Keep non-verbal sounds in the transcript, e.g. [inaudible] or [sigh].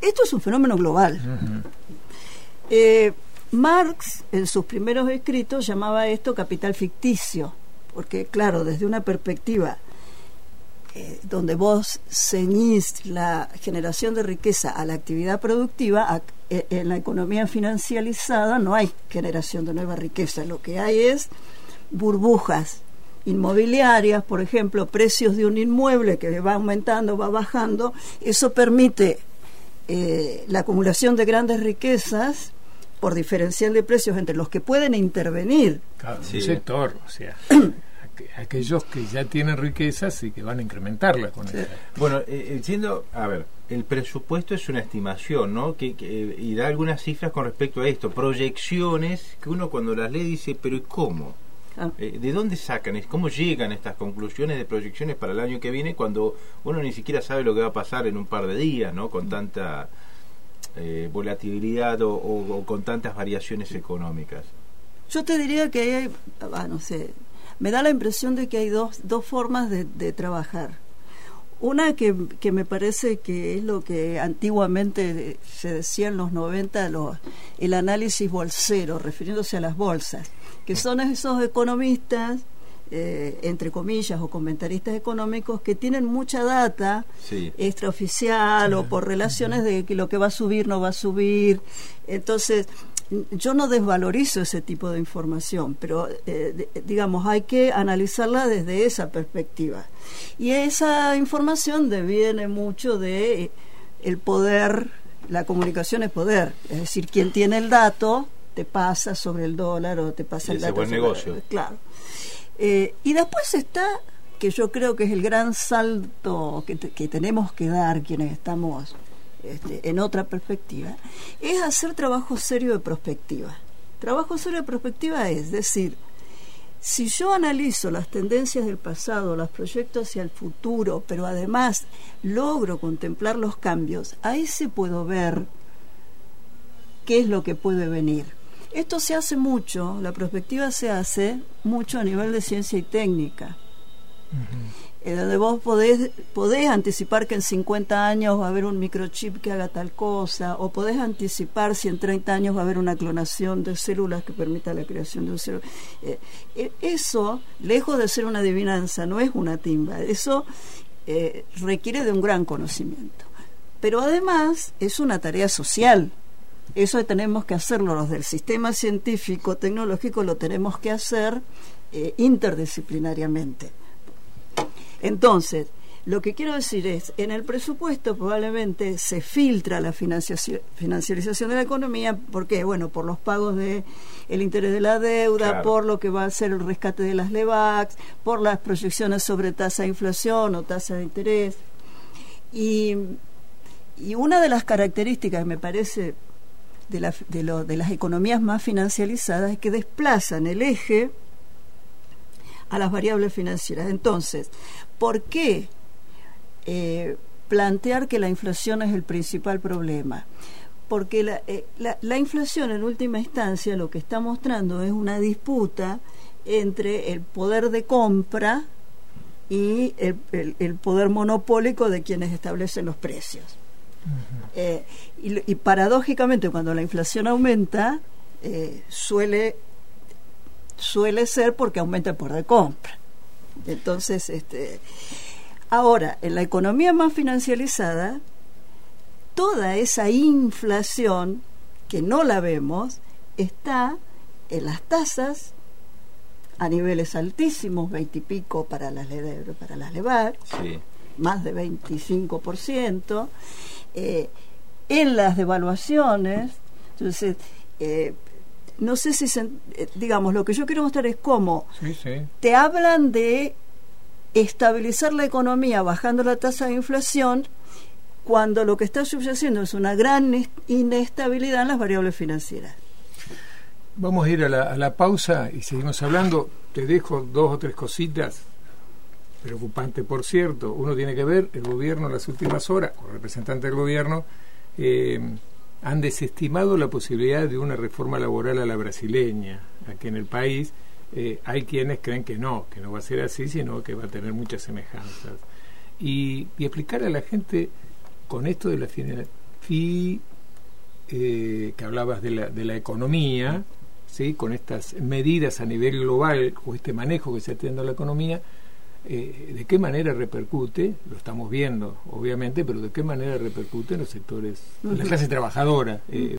esto es un fenómeno global. Eh, Marx, en sus primeros escritos, llamaba esto capital ficticio, porque claro, desde una perspectiva eh, donde vos ceñís la generación de riqueza a la actividad productiva, e, en la economía financializada no hay generación de nueva riqueza, lo que hay es burbujas inmobiliarias, por ejemplo, precios de un inmueble que va aumentando, va bajando, eso permite eh, la acumulación de grandes riquezas por diferencial de precios entre los que pueden intervenir. Claro, sector, o sea, [clears throat] aquellos que ya tienen riquezas y que van a incrementarla con eso. Bueno, eh, entiendo, a ver, el presupuesto es una estimación, ¿no? Que, y da algunas cifras con respecto a esto, proyecciones que uno cuando las lee dice, pero ¿y cómo? Ah. Eh, ¿De dónde sacan? ¿Cómo llegan estas conclusiones de proyecciones para el año que viene cuando uno ni siquiera sabe lo que va a pasar en un par de días, ¿no? Con tanta eh, volatilidad o, con tantas variaciones económicas. Yo te diría que hay, ah, no sé, me da la impresión de que hay dos, dos formas de, de trabajar. Una que, que, me parece que es lo que antiguamente se decía en los 90, los, el análisis bolsero, refiriéndose a las bolsas, que son esos economistas, eh, entre comillas, o comentaristas económicos que tienen mucha data extraoficial o por relaciones de que lo que va a subir no va a subir. Entonces, yo no desvalorizo ese tipo de información, pero eh, digamos, hay que analizarla desde esa perspectiva. Y esa información deviene mucho de eh, el poder, la comunicación es poder, es decir, quien tiene el dato te pasa sobre el dólar o te pasa el dato. buen negocio. claro. Eh, y después está, que yo creo que es el gran salto que, que tenemos que dar quienes estamos este, en otra perspectiva, es hacer trabajo serio de prospectiva. Trabajo serio de prospectiva es decir, si yo analizo las tendencias del pasado, las proyectos hacia el futuro, pero además logro contemplar los cambios, ahí sí puedo ver qué es lo que puede venir. Esto se hace mucho, la prospectiva se hace mucho a nivel de ciencia y técnica en donde vos podés, podés anticipar que en 50 años va a haber un microchip que haga tal cosa, o podés anticipar si en 30 años va a haber una clonación de células que permita la creación de un cerebro. Eh, eh, eso, lejos de ser una adivinanza, no es una timba, eso eh, requiere de un gran conocimiento. Pero además es una tarea social. Eso tenemos que hacerlo los del sistema científico, tecnológico, lo tenemos que hacer interdisciplinariamente entonces, lo que quiero decir es, en el presupuesto probablemente se filtra la financiarización de la economía, ¿por qué? Bueno, por los pagos de el interés de la deuda, por lo que va a ser el rescate de las LEVAX, por las proyecciones sobre tasa de inflación o tasa de interés. Y, una de las características, me parece, de, de, de las economías más financiarizadas es que desplazan el eje a las variables financieras. Entonces, ¿por qué eh, plantear que la inflación es el principal problema? Porque eh, la, la, inflación en última instancia lo que está mostrando es una disputa entre el poder de compra y el, poder monopólico de quienes establecen los precios. Eh, y, paradójicamente cuando la inflación aumenta, suele suele ser porque aumenta el poder de compra. Entonces, este, ahora, en la economía más financializada, toda esa inflación, que no la vemos, está en las tasas a niveles altísimos, veintipico para las, para las LEVAR, más de 25%, eh, en las devaluaciones, entonces, eh, no sé si, eh, digamos, lo que yo quiero mostrar es cómo te hablan de estabilizar la economía bajando la tasa de inflación cuando lo que está sucediendo es una gran inestabilidad en las variables financieras. Vamos a ir a la, a la pausa y seguimos hablando. Te dejo dos o tres cositas preocupante por cierto. Uno tiene que ver el gobierno en las últimas horas, o representante del gobierno, eh, han desestimado la posibilidad de una reforma laboral a la brasileña aquí en el país. Eh, hay quienes creen que no, que no va a ser así, sino que va a tener muchas semejanzas. Y, explicar a la gente con esto de la y eh, que hablabas de la, de la economía, ¿sí? con estas medidas a nivel global o este manejo que se está teniendo la economía, eh, de qué manera repercute, lo estamos viendo obviamente, pero de qué manera repercute en los sectores, en la clase trabajadora. Eh,